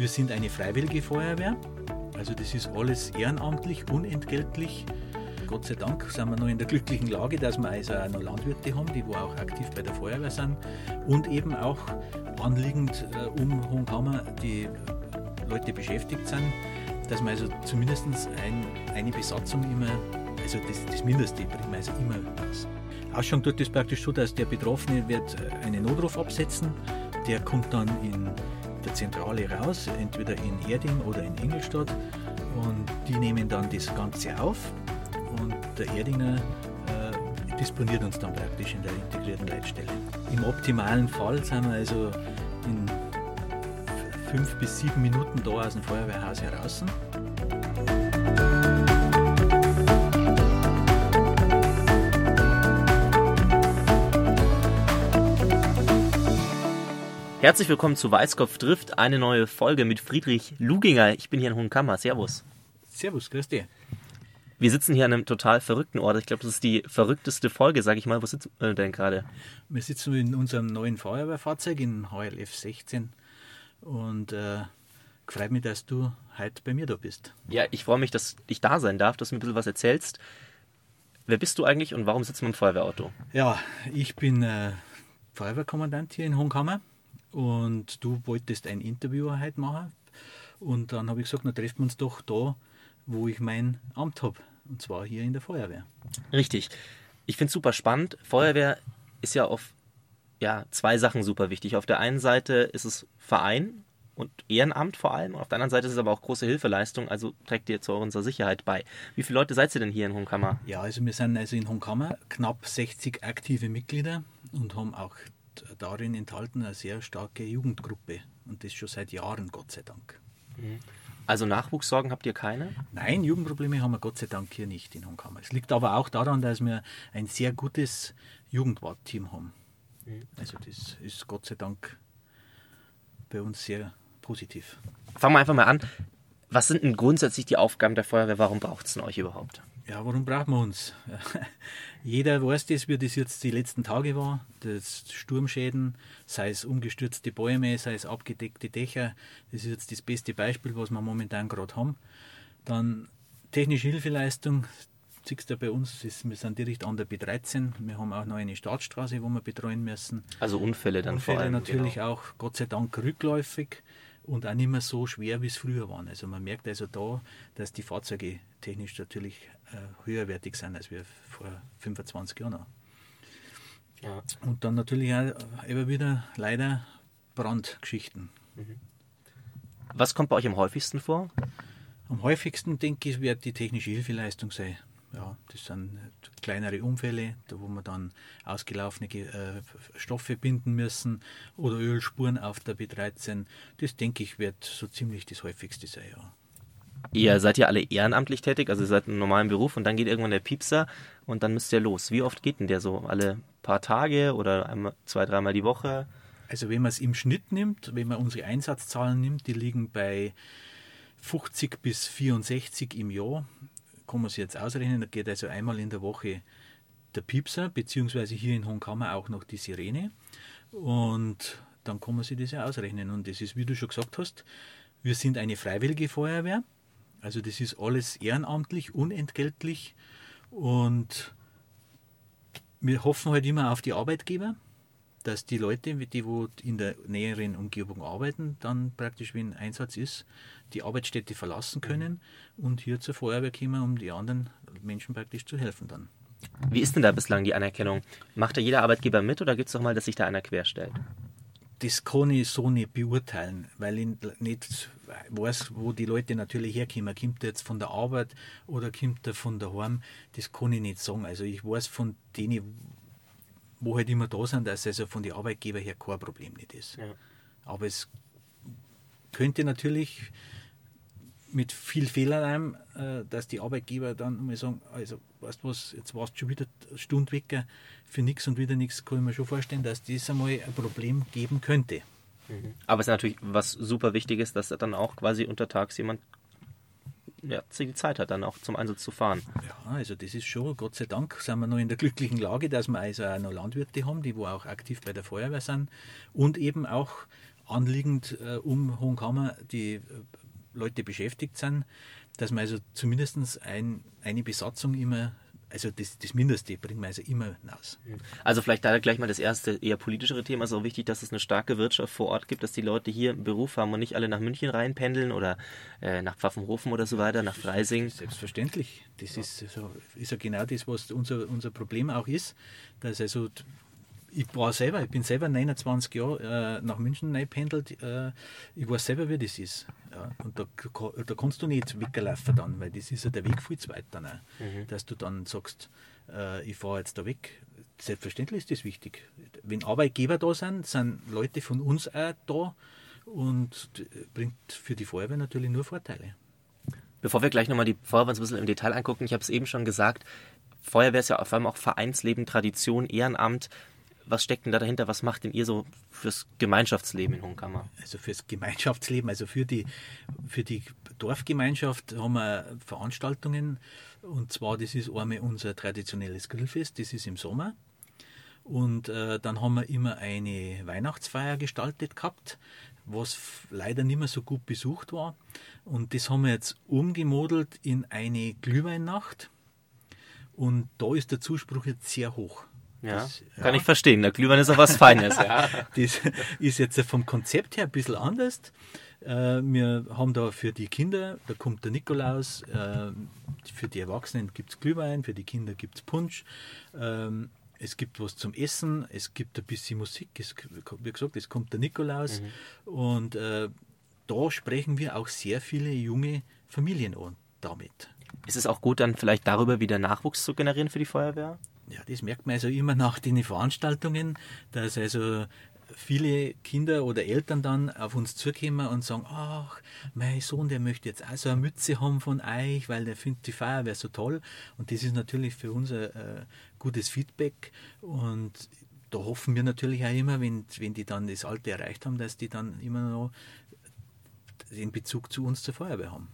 Wir sind eine freiwillige Feuerwehr. Also das ist alles ehrenamtlich, unentgeltlich. Gott sei Dank sind wir noch in der glücklichen Lage, dass wir also auch noch Landwirte haben, die wo auch aktiv bei der Feuerwehr sind und eben auch anliegend äh, um Hohenkammer die Leute beschäftigt sind, dass wir also zumindest ein, eine Besatzung immer, also das, das Mindeste bringen wir also immer aus. Ausschauen tut das praktisch so, dass der Betroffene wird äh, einen Notruf absetzen, der kommt dann in der Zentrale raus, entweder in Erding oder in Engelstadt und die nehmen dann das Ganze auf und der Erdinger äh, disponiert uns dann praktisch in der integrierten Leitstelle. Im optimalen Fall sind wir also in fünf bis sieben Minuten da aus dem Feuerwehrhaus heraus. Herzlich willkommen zu Weißkopf trifft, eine neue Folge mit Friedrich Luginger. Ich bin hier in Hohenkammer. Servus. Servus, grüß dich. Wir sitzen hier an einem total verrückten Ort. Ich glaube, das ist die verrückteste Folge, sag ich mal. Wo sitzen wir denn gerade? Wir sitzen in unserem neuen Feuerwehrfahrzeug in HLF 16 und äh, freut mich, dass du heute bei mir da bist. Ja, ich freue mich, dass ich da sein darf, dass du mir ein bisschen was erzählst. Wer bist du eigentlich und warum sitzen wir im Feuerwehrauto? Ja, ich bin äh, Feuerwehrkommandant hier in Hohenkammer und du wolltest ein Interview heute machen. Und dann habe ich gesagt, na treffen wir uns doch da, wo ich mein Amt habe. Und zwar hier in der Feuerwehr. Richtig. Ich finde es super spannend. Feuerwehr ist ja auf ja, zwei Sachen super wichtig. Auf der einen Seite ist es Verein und Ehrenamt vor allem. Auf der anderen Seite ist es aber auch große Hilfeleistung, also trägt ihr zu unserer Sicherheit bei. Wie viele Leute seid ihr denn hier in Hohenkammer? Ja, also wir sind also in Hohenkammer knapp 60 aktive Mitglieder und haben auch darin enthalten eine sehr starke Jugendgruppe. Und das schon seit Jahren, Gott sei Dank. Also Nachwuchssorgen habt ihr keine? Nein, Jugendprobleme haben wir Gott sei Dank hier nicht in Hohenkammer. Es liegt aber auch daran, dass wir ein sehr gutes Jugendwartteam haben. Mhm. Also das ist Gott sei Dank bei uns sehr positiv. Fangen wir einfach mal an. Was sind denn grundsätzlich die Aufgaben der Feuerwehr? Warum braucht es denn euch überhaupt? Ja, warum brauchen wir uns? Jeder weiß das, wie das jetzt die letzten Tage war. Das Sturmschäden, sei es umgestürzte Bäume, sei es abgedeckte Dächer. Das ist jetzt das beste Beispiel, was wir momentan gerade haben. Dann technische Hilfeleistung. Siehst du bei uns, ist, wir sind direkt an der B13. Wir haben auch noch eine Startstraße, wo wir betreuen müssen. Also Unfälle dann Unfälle vor allem. natürlich genau. auch, Gott sei Dank, rückläufig und auch nicht mehr so schwer, wie es früher waren. Also man merkt also da, dass die Fahrzeuge technisch natürlich äh, höherwertig sind, als wir vor 25 Jahren noch. Ja. Und dann natürlich auch immer wieder leider Brandgeschichten. Mhm. Was kommt bei euch am häufigsten vor? Am häufigsten, denke ich, wird die technische Hilfeleistung sein. Ja, das sind kleinere Unfälle, da wo wir dann ausgelaufene äh, Stoffe binden müssen oder Ölspuren auf der B13. Das denke ich wird so ziemlich das häufigste sein, ja. Ihr seid ja alle ehrenamtlich tätig, also ihr seid im normalen Beruf und dann geht irgendwann der Piepser und dann müsst ihr los. Wie oft geht denn der so? Alle paar Tage oder einmal, zwei, dreimal die Woche? Also wenn man es im Schnitt nimmt, wenn man unsere Einsatzzahlen nimmt, die liegen bei 50 bis 64 im Jahr kann man sich jetzt ausrechnen, da geht also einmal in der Woche der Piepser, beziehungsweise hier in Hohenkammer auch noch die Sirene. Und dann kann man sich das ja ausrechnen. Und das ist, wie du schon gesagt hast, wir sind eine freiwillige Feuerwehr. Also das ist alles ehrenamtlich, unentgeltlich. Und wir hoffen halt immer auf die Arbeitgeber, dass die Leute, die wo in der näheren Umgebung arbeiten, dann praktisch, wenn Einsatz ist, die Arbeitsstätte verlassen können und hier zur Feuerwehr kommen, um die anderen Menschen praktisch zu helfen dann. Wie ist denn da bislang die Anerkennung? Macht da jeder Arbeitgeber mit oder gibt es doch mal, dass sich da einer querstellt? Das kann ich so nicht beurteilen, weil ich nicht weiß, wo die Leute natürlich herkommen. Kommt der jetzt von der Arbeit oder kommt der von daheim? Das kann ich nicht sagen. Also ich weiß von denen, wo halt immer da sind, dass also von den Arbeitgeber her kein Problem nicht ist. Ja. Aber es könnte natürlich mit viel Fehlern, äh, dass die Arbeitgeber dann mal sagen, also weißt du was, jetzt warst du schon wieder eine Stunde weg für nichts und wieder nichts, kann ich mir schon vorstellen, dass das einmal ein Problem geben könnte. Mhm. Aber es ist natürlich was super Wichtiges, dass dann auch quasi untertags jemand ja, die Zeit hat, dann auch zum Einsatz zu fahren. Ja, also das ist schon, Gott sei Dank, sind wir noch in der glücklichen Lage, dass wir also auch noch Landwirte haben, die wo auch aktiv bei der Feuerwehr sind und eben auch anliegend äh, um Hohenkammer die äh, Leute beschäftigt sind, dass man also zumindest ein, eine Besatzung immer also das, das Mindeste bringen wir also immer hinaus. Also vielleicht da gleich mal das erste eher politischere Thema. Es ist auch wichtig, dass es eine starke Wirtschaft vor Ort gibt, dass die Leute hier einen Beruf haben und nicht alle nach München reinpendeln oder äh, nach Pfaffenhofen oder so weiter, nach Freising. Selbstverständlich. Das ist, so, ist ja genau das, was unser, unser Problem auch ist, dass also ich war selber, ich bin selber 29 Jahre äh, nach München eingependelt. Äh, ich weiß selber, wie das ist. Ja, und da, da kannst du nicht weglaufen dann, weil das ist ja der Weg viel zu weit dann auch, mhm. dass du dann sagst, äh, ich fahre jetzt da weg. Selbstverständlich ist das wichtig. Wenn Arbeitgeber da sind, sind Leute von uns auch da und bringt für die Feuerwehr natürlich nur Vorteile. Bevor wir gleich nochmal die Feuerwehr ein bisschen im Detail angucken, ich habe es eben schon gesagt, Feuerwehr ist ja vor allem auch Vereinsleben, Tradition, Ehrenamt was steckt denn da dahinter? Was macht denn ihr so fürs Gemeinschaftsleben in Hohenkammer? Also fürs Gemeinschaftsleben, also für die, für die Dorfgemeinschaft haben wir Veranstaltungen. Und zwar, das ist einmal unser traditionelles Grillfest, das ist im Sommer. Und äh, dann haben wir immer eine Weihnachtsfeier gestaltet gehabt, was leider nicht mehr so gut besucht war. Und das haben wir jetzt umgemodelt in eine Glühweinnacht. Und da ist der Zuspruch jetzt sehr hoch. Ja, das, ja. kann ich verstehen. Der Glühwein ist auch was Feines. ja. Das ist jetzt vom Konzept her ein bisschen anders. Äh, wir haben da für die Kinder, da kommt der Nikolaus, äh, für die Erwachsenen gibt es Glühwein, für die Kinder gibt es Punsch. Ähm, es gibt was zum Essen, es gibt ein bisschen Musik, es, wie gesagt, es kommt der Nikolaus mhm. und äh, da sprechen wir auch sehr viele junge Familien an damit. Ist es auch gut, dann vielleicht darüber wieder Nachwuchs zu generieren für die Feuerwehr? Ja, das merkt man also immer nach den Veranstaltungen, dass also viele Kinder oder Eltern dann auf uns zukommen und sagen, ach, mein Sohn, der möchte jetzt auch so eine Mütze haben von euch, weil der findet die Feuerwehr so toll. Und das ist natürlich für uns ein äh, gutes Feedback. Und da hoffen wir natürlich auch immer, wenn, wenn die dann das Alte erreicht haben, dass die dann immer noch den Bezug zu uns zur Feuerwehr haben.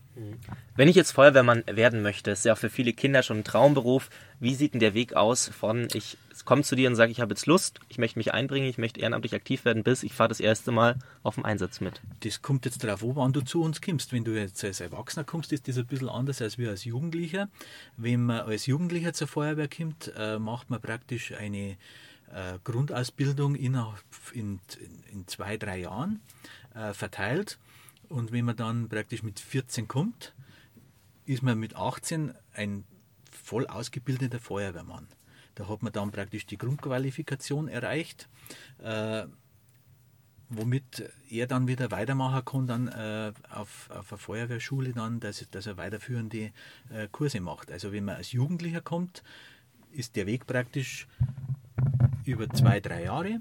Wenn ich jetzt Feuerwehrmann werden möchte, ist ja für viele Kinder schon ein Traumberuf. Wie sieht denn der Weg aus von ich komme zu dir und sage, ich habe jetzt Lust, ich möchte mich einbringen, ich möchte ehrenamtlich aktiv werden, bis ich fahre das erste Mal auf dem Einsatz mit? Das kommt jetzt darauf an, wann du zu uns kommst. Wenn du jetzt als Erwachsener kommst, ist das ein bisschen anders als wir als Jugendlicher. Wenn man als Jugendlicher zur Feuerwehr kommt, äh, macht man praktisch eine äh, Grundausbildung in, in, in, zwei, drei Jahren äh, verteilt und wenn man dann praktisch mit 14 kommt, ist man mit 18 ein voll ausgebildeter Feuerwehrmann. Da hat man dann praktisch die Grundqualifikation erreicht, äh, womit er dann wieder weitermachen kann dann äh, auf, auf eine Feuerwehrschule dann, dass, dass er weiterführende äh, Kurse macht. Also wenn man als Jugendlicher kommt, ist der Weg praktisch über zwei, drei Jahre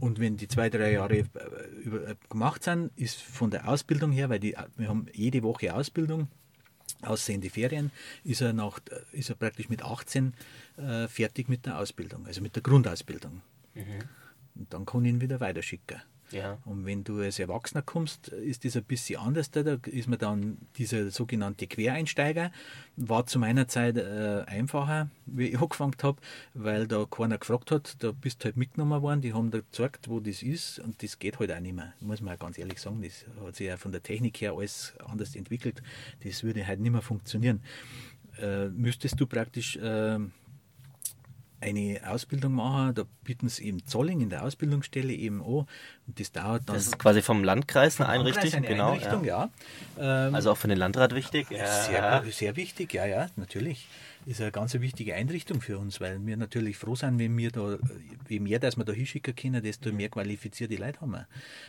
und wenn die zwei, drei Jahre äh, äh, gemacht sind, ist von der Ausbildung her, weil die, wir haben jede Woche Ausbildung, aussehende Ferien, ist er, nach, äh, ist er praktisch mit 18 äh, fertig mit der Ausbildung, also mit der Grundausbildung. Mhm. Und dann kann ich ihn wieder weiterschicken. Ja. Und wenn du als Erwachsener kommst, ist das ein bisschen anders. Da ist man dann dieser sogenannte Quereinsteiger. War zu meiner Zeit äh, einfacher, wie ich angefangen habe, weil da keiner gefragt hat. Da bist du halt mitgenommen worden. Die haben da gezeigt, wo das ist. Und das geht halt auch nicht mehr. Muss man auch ganz ehrlich sagen. Das hat sich ja von der Technik her alles anders entwickelt. Das würde halt nicht mehr funktionieren. Äh, müsstest du praktisch. Äh, eine Ausbildung machen. Da bieten sie eben Zolling in der Ausbildungsstelle eben an. Und das dauert dann. Das ist quasi vom Landkreis eine Einrichtung, eine genau. Einrichtung, ja. ja. Ähm, also auch für den Landrat wichtig. Sehr, sehr wichtig, ja, ja, natürlich ist eine ganz wichtige Einrichtung für uns, weil wir natürlich froh sind, wenn wir da, je mehr, dass wir da hinschicken können, desto mehr qualifizierte Leute haben wir.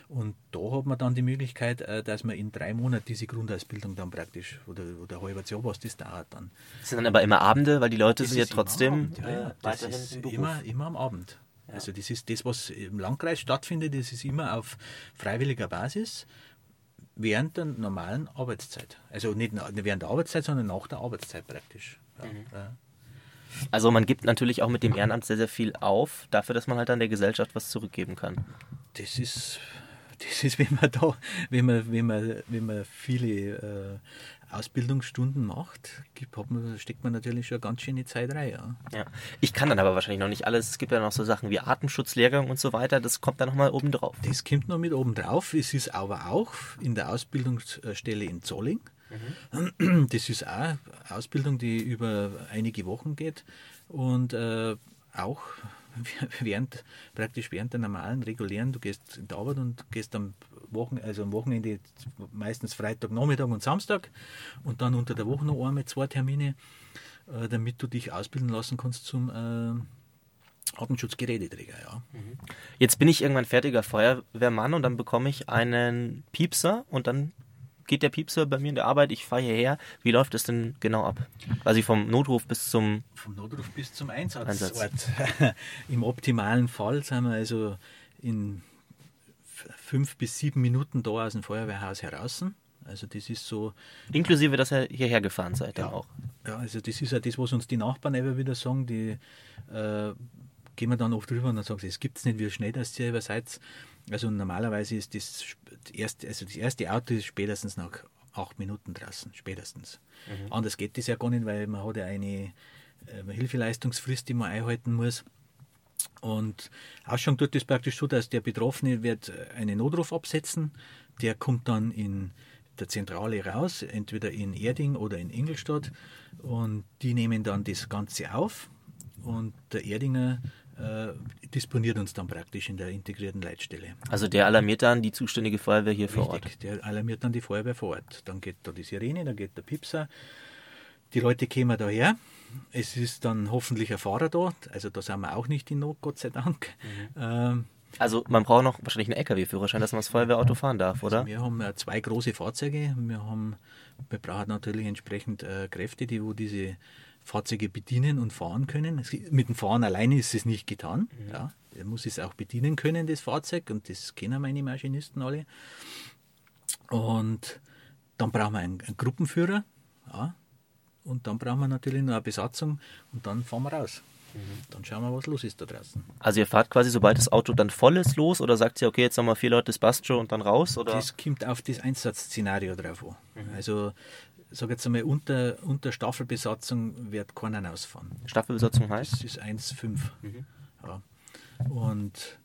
Und da hat man dann die Möglichkeit, äh, dass man in drei Monaten diese Grundausbildung dann praktisch, oder, oder ein halbes Jahr, was das dauert dann. Das sind dann aber immer Abende, weil die Leute das sind ja trotzdem Abend, ja, ja. Äh, weiterhin ist immer, immer am Abend. Ja. Also das ist das, was im Landkreis stattfindet, das ist immer auf freiwilliger Basis während der normalen Arbeitszeit. Also nicht während der Arbeitszeit, sondern nach der Arbeitszeit praktisch. Mhm. Also man gibt natürlich auch mit dem Ehrenamt sehr, sehr viel auf, dafür, dass man halt an der Gesellschaft was zurückgeben kann. Das ist, Das ist, wenn man da, wenn man, wenn man, wenn man viele äh, Ausbildungsstunden macht, gibt, hat man, steckt man natürlich schon ganz schöne Zeit rein. Ja. ja. Ich kann dann aber wahrscheinlich noch nicht alles. Es gibt ja noch so Sachen wie Atemschutzlehrgang und so weiter. Das kommt dann nochmal oben drauf. Das kommt noch mit oben drauf. Es ist aber auch in der Ausbildungsstelle in Zolling. Mhm. Das ist auch Ausbildung, die über einige Wochen geht und äh, auch während, praktisch während der normalen, regulären, du gehst in die Arbeit und gehst am, Wochen, also am Wochenende meistens Freitag, Nachmittag und Samstag und dann unter der Woche noch einmal zwei Termine, äh, damit du dich ausbilden lassen kannst zum äh, Atemschutzgeräteträger. Ja. Mhm. Jetzt bin ich irgendwann fertiger Feuerwehrmann und dann bekomme ich einen Piepser und dann geht der Piepser bei mir in der Arbeit, ich fahre hierher. Wie läuft es denn genau ab? Also vom Notruf bis zum Vom Notruf bis zum Einsatzort. Einsatz. Im optimalen Fall sind wir also in fünf bis sieben Minuten da aus dem Feuerwehrhaus heraus. Also das ist so. Inklusive, dass ihr hierher gefahren seid ja, dann auch. Ja, also das ist ja das, was uns die Nachbarn immer wieder sagen, die äh, gehen wir dann oft drüber und dann sagen sie, es gibt es nicht, wie schnell das ihr seid. Also normalerweise ist das erste, also das erste Auto ist spätestens nach acht Minuten draußen, spätestens. Mhm. Anders geht das ja gar nicht, weil man hat ja eine äh, Hilfeleistungsfrist, die man einhalten muss. Und Ausschau tut das praktisch so, dass der Betroffene wird einen Notruf absetzen, der kommt dann in der Zentrale raus, entweder in Erding oder in Ingolstadt und die nehmen dann das Ganze auf und der Erdinger disponiert uns dann praktisch in der integrierten Leitstelle. Also der alarmiert dann die zuständige Feuerwehr hier Richtig, vor Ort? der alarmiert dann die Feuerwehr vor Ort. Dann geht da die Sirene, dann geht der Pipser. Die Leute kämen daher. Es ist dann hoffentlich ein Fahrer da. Also da sind wir auch nicht in Not, Gott sei Dank. Mhm. Ähm, also man braucht noch wahrscheinlich einen LKW-Führerschein, dass man das Feuerwehrauto fahren darf, oder? Also wir haben äh, zwei große Fahrzeuge. Wir, haben, wir brauchen natürlich entsprechend äh, Kräfte, die wo diese Fahrzeuge bedienen und fahren können. Mit dem Fahren alleine ist es nicht getan. Mhm. Ja, er muss es auch bedienen können, das Fahrzeug, und das kennen meine Maschinisten alle. Und dann brauchen wir einen, einen Gruppenführer. Ja, und dann brauchen wir natürlich noch eine Besatzung und dann fahren wir raus. Mhm. Dann schauen wir, was los ist da draußen. Also ihr fahrt quasi, sobald das Auto dann voll ist, los oder sagt ihr, okay, jetzt haben wir vier Leute, das passt schon und dann raus? Oder? Das kommt auf das Einsatzszenario drauf an. Mhm. Also sage jetzt einmal, unter, unter Staffelbesatzung wird keiner ausfahren. Staffelbesatzung heißt? Das ist 1,5. Mhm. Ja. Und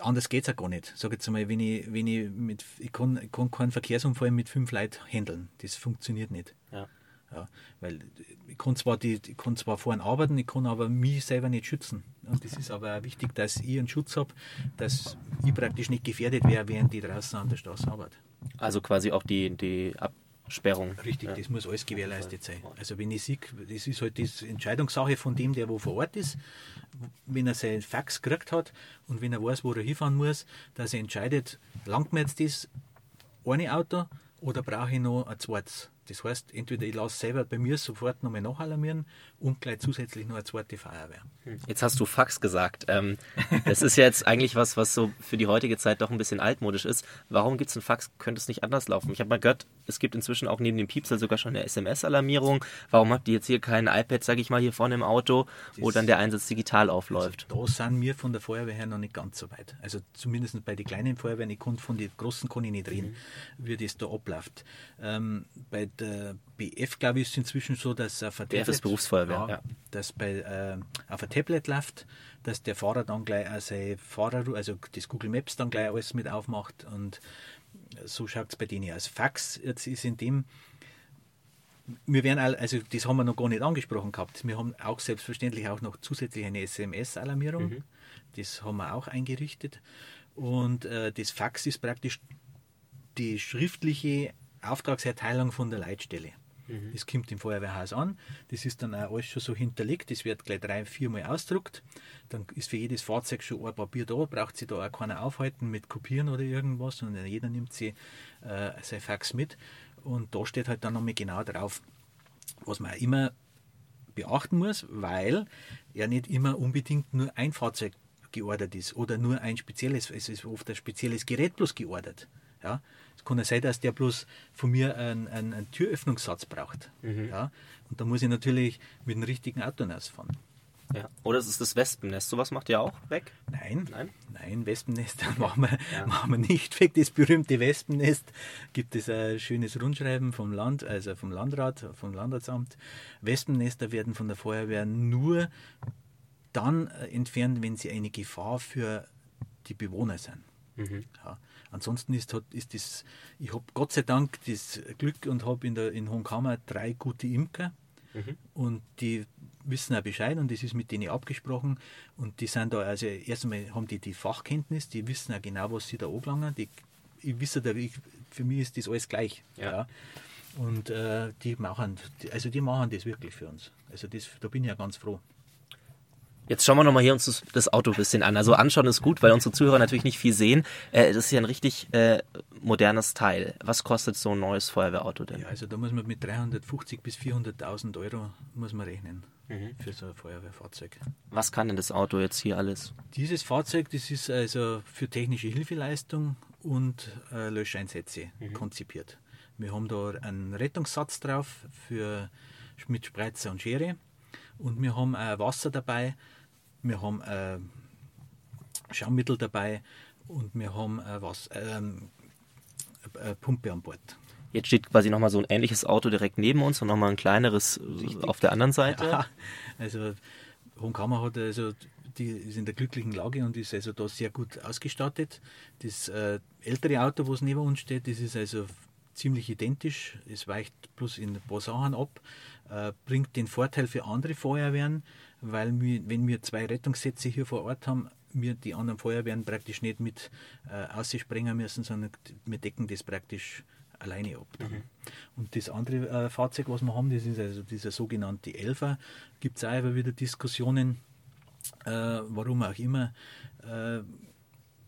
anders geht es ja gar nicht. Sag jetzt einmal, wenn ich, wenn ich mit, ich kann, ich kann keinen Verkehrsunfall mit fünf Leuten handeln. Das funktioniert nicht. Ja. Ja, weil ich kann, zwar die, ich kann zwar vorhin arbeiten, ich kann aber mich selber nicht schützen. Und das ist aber auch wichtig, dass ich einen Schutz habe, dass ich praktisch nicht gefährdet wäre, während die draußen an der Straße arbeiten. Also quasi auch die, die Absperrung. Richtig, ja. das muss alles gewährleistet sein. Also wenn ich sehe, das ist halt die Entscheidungssache von dem, der wo vor Ort ist, wenn er seinen Fax gekriegt hat und wenn er weiß, wo er hinfahren muss, dass er entscheidet, langt mir jetzt das eine Auto oder brauche ich noch ein zweites das heißt, entweder ich lasse selber bei mir sofort nochmal nachalarmieren und gleich zusätzlich noch eine zweite Feuerwehr. Jetzt hast du Fax gesagt. Ähm, das ist jetzt eigentlich was, was so für die heutige Zeit doch ein bisschen altmodisch ist. Warum gibt es ein Fax? Könnte es nicht anders laufen? Ich habe mal gehört, es gibt inzwischen auch neben dem Piepsel sogar schon eine SMS-Alarmierung. Warum habt ihr jetzt hier kein iPad, sage ich mal, hier vorne im Auto, das wo dann der Einsatz digital aufläuft? Also da sind wir von der Feuerwehr her noch nicht ganz so weit. Also zumindest bei den kleinen Feuerwehren, ich konnte von den großen kann ich nicht reden, mhm. wie das da abläuft. Ähm, bei der BF, glaube ich, ist inzwischen so, dass auf ein BF ist Berufsfeuerwehr, ja, dass bei, äh, auf ein Tablet läuft, dass der Fahrer dann gleich auch sein Fahrer, also das Google Maps dann gleich alles mit aufmacht und so schaut es bei denen aus. Fax jetzt ist in dem, wir werden, also das haben wir noch gar nicht angesprochen gehabt, wir haben auch selbstverständlich auch noch zusätzlich eine SMS-Alarmierung, mhm. das haben wir auch eingerichtet und äh, das Fax ist praktisch die schriftliche Auftragserteilung von der Leitstelle. Mhm. Das kommt im Feuerwehrhaus an. Das ist dann auch alles schon so hinterlegt. Das wird gleich drei, viermal ausgedruckt. Dann ist für jedes Fahrzeug schon ein Papier da. Braucht sich da auch keiner aufhalten mit Kopieren oder irgendwas, sondern jeder nimmt sie äh, sein Fax mit. Und da steht halt dann nochmal genau drauf, was man auch immer beachten muss, weil ja nicht immer unbedingt nur ein Fahrzeug geordert ist oder nur ein spezielles, es ist oft ein spezielles Gerät bloß geordert. Ja? Es kann ja sein, dass der bloß von mir einen, einen, einen Türöffnungssatz braucht. Mhm. Ja? Und da muss ich natürlich mit dem richtigen Auto rausfahren. Ja. Oder es ist das Wespennest. Sowas macht ihr auch weg? Nein, Nein? nein, Wespennest machen wir, machen wir nicht weg. Das berühmte Wespennest gibt es ein schönes Rundschreiben vom Land, also vom Landrat, vom Landratsamt. Wespennester werden von der Feuerwehr nur dann äh, entfernt, wenn sie eine Gefahr für die Bewohner sind. Ja. Ansonsten ist, hat- ist das, ich habe Gott sei Dank das Glück und habe in, der- in Hohenkammer drei gute Imker und die wissen auch Bescheid und das ist mit denen abgesprochen und die sind da, also erstmal haben die die Fachkenntnis, die wissen auch genau, was sie da angelangen, die, ich wisse ich, für mich ist das alles gleich. Ja. Und äh, die machen, also die machen das wirklich für uns. Also das, da bin ich ja ganz froh. Jetzt schauen wir nochmal hier uns das, Auto ein bisschen an. Also anschauen ist gut, weil unsere Zuhörer natürlich nicht viel sehen. Äh, das ist ja ein richtig äh, modernes Teil. Was kostet so ein neues Feuerwehrauto denn? Ja, also da muss man mit 350 bis 400.000 Euro muss man rechnen Mhm. für so ein Feuerwehrfahrzeug. Was kann denn das Auto jetzt hier alles? Dieses Fahrzeug, das ist also für technische Hilfeleistung und äh, Löscheinsätze konzipiert. Wir haben da einen Rettungssatz drauf für mit Spreizer und Schere und wir haben auch Wasser dabei, wir haben äh, Schaummittel dabei und wir haben äh, was, ähm, eine Pumpe an Bord. Jetzt steht quasi nochmal so ein ähnliches Auto direkt neben uns und nochmal ein kleineres äh, auf der anderen Seite. Ja, also Hohenkammer hat also die ist in der glücklichen Lage und ist also da sehr gut ausgestattet. Das äh, ältere Auto, was neben uns steht, das ist also ziemlich identisch. Es weicht bloß in ein paar Sachen ab, äh, bringt den Vorteil für andere Feuerwehren, weil wir, wenn wir zwei Rettungssätze hier vor Ort haben, wir die anderen Feuerwehren praktisch nicht mit äh, ausspringen müssen, sondern wir decken das praktisch alleine ab. Dann. Und das andere äh, Fahrzeug, was wir haben, das ist also dieser sogenannte Elfer. Gibt es auch immer wieder Diskussionen, äh, warum auch immer. Äh,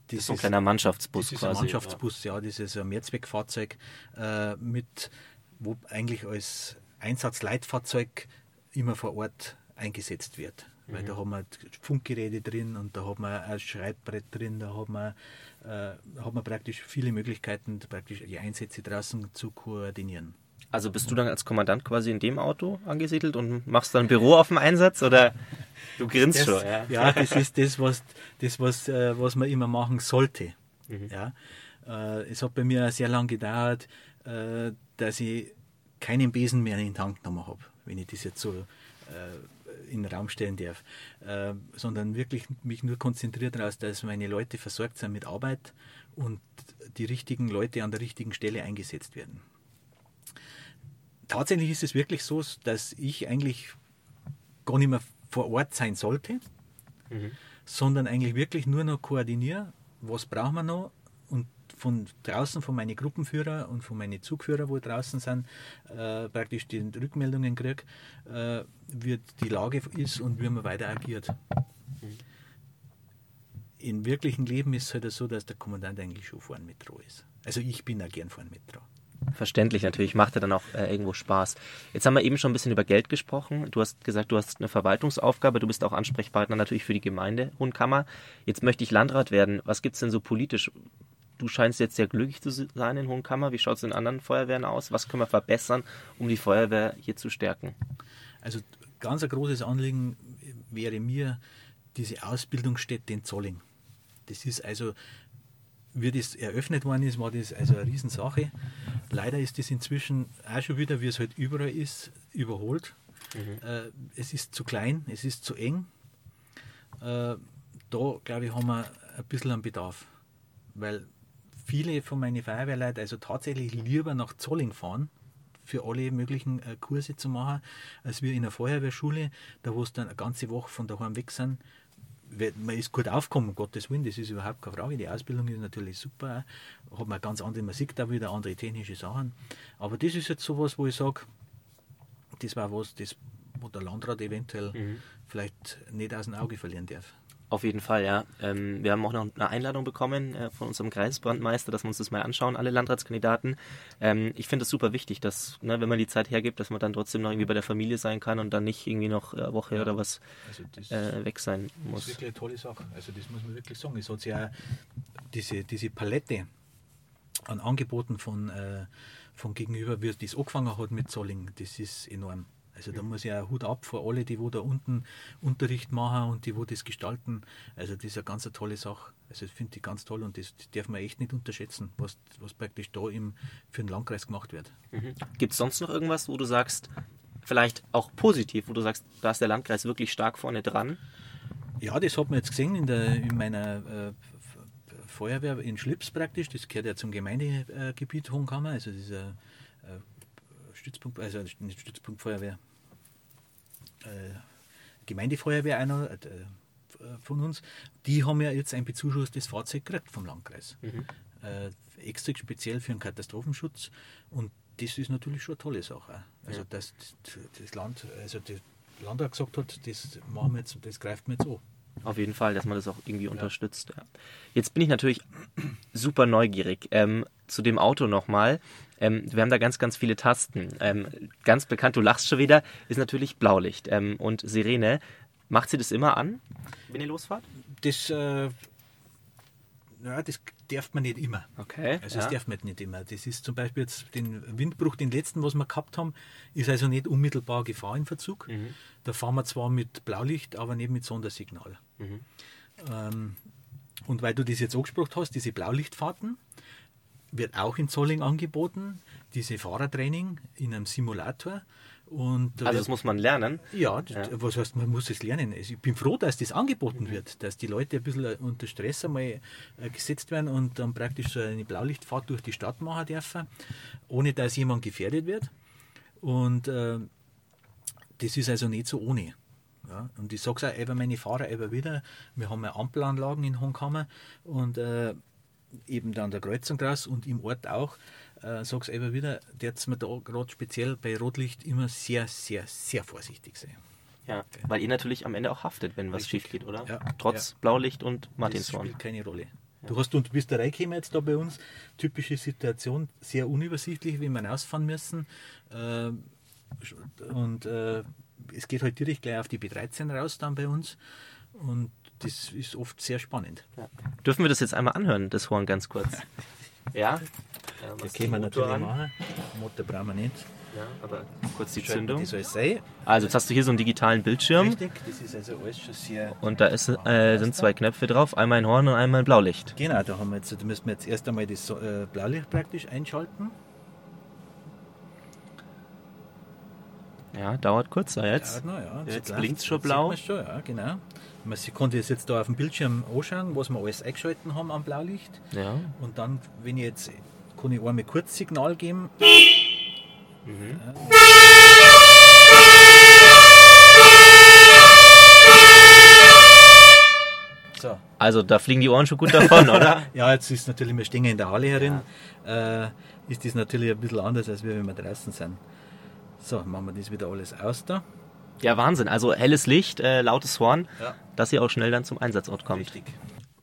Das ist so ein kleiner Mannschaftsbus das ist quasi. ein Mannschaftsbus, ja, das ist ein Mehrzweckfahrzeug äh, mit, wo eigentlich als Einsatzleitfahrzeug immer vor Ort eingesetzt wird. Weil da haben wir Funkgeräte drin und da haben wir ein Schreibbrett drin, da haben wir, äh, haben wir praktisch viele Möglichkeiten, praktisch die Einsätze draußen zu koordinieren. Also bist du dann als Kommandant quasi in dem Auto angesiedelt und machst dann Büro auf dem Einsatz oder du grinst das, schon, ja? ja, das ist das, was, das, was, äh, was man immer machen sollte. Ja. Äh, es hat bei mir sehr lange gedauert, äh, dass ich keinen Besen mehr in den Tank genommen habe, wenn ich das jetzt so äh, in den Raum stellen darf, äh, sondern wirklich mich nur konzentriert daraus, dass meine Leute versorgt sind mit Arbeit und die richtigen Leute an der richtigen Stelle eingesetzt werden. Tatsächlich ist es wirklich so, dass ich eigentlich gar nicht mehr vor Ort sein sollte, sondern eigentlich wirklich nur noch koordiniere, was brauchen wir noch von draußen, von meinen Gruppenführer und von meinen Zugführer, wo draußen sind, äh, praktisch die Rückmeldungen kriege, äh, wie die Lage ist und wie man weiter agiert. Im wirklichen Leben ist es halt so, dass der Kommandant eigentlich schon vorn mit dran ist. Also ich bin auch gern vorn mit dran. Verständlich natürlich, macht ja dann auch äh, irgendwo Spaß. Jetzt haben wir eben schon ein bisschen über Geld gesprochen. Du hast gesagt, du hast eine Verwaltungsaufgabe, du bist auch Ansprechpartner natürlich für die Gemeinde Hohenkammer. Jetzt möchte ich Landrat werden. Was gibt es denn so politisch? Du scheinst jetzt sehr glücklich zu sein in Hohenkammer. Wie schaut es in anderen Feuerwehren aus? Was können wir verbessern, um die Feuerwehr hier zu stärken? Also ganz ein großes Anliegen wäre mir diese Ausbildungsstätte in Zolling. Das ist also, wie das eröffnet worden ist, war das also eine Riesensache. Leider ist das inzwischen auch schon wieder, wie es halt überall ist, überholt. Äh, es ist zu klein, es ist zu eng. Äh, da, glaube ich, haben wir ein bisschen einen Bedarf. Weil viele von meinen Feuerwehrleuten also tatsächlich lieber nach Zolling fahren, für alle möglichen äh, Kurse zu machen, als wir in einer Feuerwehrschule, da wo es dann eine ganze Woche von daheim weg sind. Man ist gut aufgekommen, um Gottes Willen, das ist überhaupt keine Frage. Die Ausbildung ist natürlich super, hat man ganz andere Musik da wieder, andere technische Sachen. Aber das ist jetzt sowas, wo ich sage, das war was, das, wo der Landrat eventuell vielleicht nicht aus dem Auge verlieren darf. Auf jeden Fall, ja. Ähm, wir haben auch noch eine Einladung bekommen äh, von unserem Kreisbrandmeister, dass wir uns das mal anschauen, alle Landratskandidaten. Ähm, ich finde es super wichtig, dass, ne, wenn man die Zeit hergibt, dass man dann trotzdem noch irgendwie bei der Familie sein kann und dann nicht irgendwie noch eine Woche oder was Also das äh, weg sein Das ist muss. wirklich eine tolle Sache. Also das muss man wirklich sagen. Es hat ja auch diese, diese Palette an Angeboten von, äh, von gegenüber, wie es das angefangen hat mit Zolling, das ist enorm. Also da muss ich auch Hut ab vor alle, die wo da unten Unterricht machen und die wo das gestalten. Also das ist eine ganz eine tolle Sache. Also das finde ich ganz toll und das darf man echt nicht unterschätzen, was, was praktisch da im, für den Landkreis gemacht wird. Mhm. Gibt es sonst noch irgendwas, wo du sagst, vielleicht auch positiv, wo du sagst, da ist der Landkreis wirklich stark vorne dran? Ja, das hat man jetzt gesehen in, der, in meiner äh, Feuerwehr in Schlips praktisch. Das gehört ja zum Gemeindegebiet Hohenkammer, also dieser Stützpunkt, also nicht Stützpunkt Feuerwehr, Gemeindefeuerwehr einer äh, von uns. Die haben ja jetzt ein bezuschussstes Fahrzeug gekriegt vom Landkreis. Mhm. Äh, extra speziell für den Katastrophenschutz und das ist natürlich schon eine tolle Sache. Also ja. dass das Land, also der Landrat gesagt hat, das machen wir jetzt, das greift mir jetzt an. Auf jeden Fall, dass man das auch irgendwie ja. unterstützt. Jetzt bin ich natürlich super neugierig. Ähm, zu dem Auto nochmal. Ähm, wir haben da ganz, ganz viele Tasten. Ähm, ganz bekannt, du lachst schon wieder, ist natürlich Blaulicht ähm, und Sirene. Macht sie das immer an, wenn ihr losfahrt? Das, äh, ja, das darf man nicht immer. Okay. Also ja. das darf man nicht immer. Das ist zum Beispiel jetzt den Windbruch, den letzten, was wir gehabt haben, ist also nicht unmittelbar Gefahr im Verzug. Mhm. Da fahren wir zwar mit Blaulicht, aber nicht mit Sondersignal. Mhm. Ähm, und weil du das jetzt angesprochen hast, diese Blaulichtfahrten, wird auch in Zolling angeboten, diese Fahrertraining in einem Simulator. Und also das muss man lernen? Ja, ja, was heißt, man muss es lernen. Ich bin froh, dass das angeboten mhm. wird, dass die Leute ein bisschen unter Stress einmal äh, gesetzt werden und dann praktisch so eine Blaulichtfahrt durch die Stadt machen dürfen, ohne dass jemand gefährdet wird. Und äh, das ist also nicht so ohne. Ja, und ich sage es auch über meine Fahrer immer wieder, wir haben ja Ampelanlagen in Hohenkammer und äh, eben dann der Kreuzung draus und im Ort auch, äh, sage es immer wieder, jetzt man da gerade speziell bei Rotlicht immer sehr, sehr, sehr vorsichtig sein. Ja, okay. weil ihr natürlich am Ende auch haftet, wenn was schief geht, oder? Ja, Trotz ja. Blaulicht und Martinshorn. Das spielt keine Rolle. Ja. Du, hast, du bist da reingekommen jetzt da bei uns, typische Situation, sehr unübersichtlich, wie wir ausfahren müssen. Äh, und äh, es geht halt direkt gleich auf die B13 raus dann bei uns. Und das ist oft sehr spannend. Ja. Dürfen wir das jetzt einmal anhören, das Horn ganz kurz? ja? Ja, das können wir natürlich an? machen. Motor brauchen wir nicht. Ja, aber kurz die Zündung. Also jetzt hast du hier so einen digitalen Bildschirm. Richtig, das ist also alles schon sehr... Und da ist, äh, sind zwei Knöpfe drauf, einmal ein Horn und einmal ein Blaulicht. Genau, da, haben wir jetzt, da müssen wir jetzt erst einmal das äh, Blaulicht praktisch einschalten. Ja, dauert kurz, jetzt. Noch, ja. Jetzt blinkt es schon blau. Schon, ja, genau. Man konnte es jetzt da auf dem Bildschirm anschauen, was wir alles eingeschalten haben am Blaulicht. Ja. Und dann, wenn ich jetzt, kann ich einmal kurz Signal geben. Mhm. So. Also da fliegen die Ohren schon gut davon, oder? ja, jetzt ist natürlich, wir stehen in der Halle herin, ja. äh, ist das natürlich ein bisschen anders, als wenn wir draußen sind. So, machen wir das wieder alles aus da. Ja, Wahnsinn. Also helles Licht, äh, lautes Horn, ja. dass ihr auch schnell dann zum Einsatzort kommt. Richtig.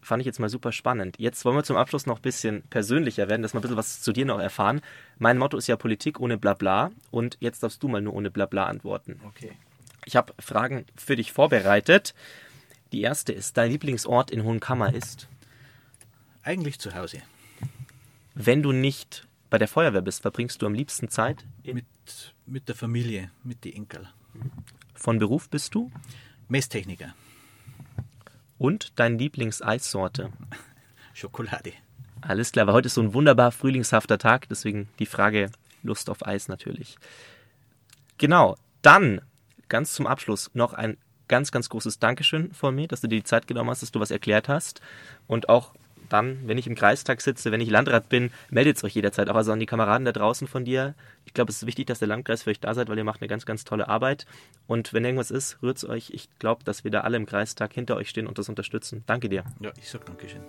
Fand ich jetzt mal super spannend. Jetzt wollen wir zum Abschluss noch ein bisschen persönlicher werden, dass wir ein bisschen was zu dir noch erfahren. Mein Motto ist ja Politik ohne Blabla und jetzt darfst du mal nur ohne Blabla antworten. Okay. Ich habe Fragen für dich vorbereitet. Die erste ist, dein Lieblingsort in Hohenkammer ist? Eigentlich zu Hause. Wenn du nicht bei der Feuerwehr bist, verbringst du am liebsten Zeit? Mit, mit der Familie, mit den Enkel. Von Beruf bist du? Messtechniker. Und deine Lieblingseissorte? Schokolade. Alles klar, weil heute ist so ein wunderbar frühlingshafter Tag, deswegen die Frage Lust auf Eis natürlich. Genau, dann ganz zum Abschluss noch ein ganz, ganz großes Dankeschön von mir, dass du dir die Zeit genommen hast, dass du was erklärt hast und auch dann, wenn ich im Kreistag sitze, wenn ich Landrat bin, meldet euch jederzeit auch also an die Kameraden da draußen von dir. Ich glaube, es ist wichtig, dass der Landkreis für euch da seid, weil ihr macht eine ganz, ganz tolle Arbeit. Und wenn irgendwas ist, rührt es euch. Ich glaube, dass wir da alle im Kreistag hinter euch stehen und das unterstützen. Danke dir. Ja, ich sag Dankeschön.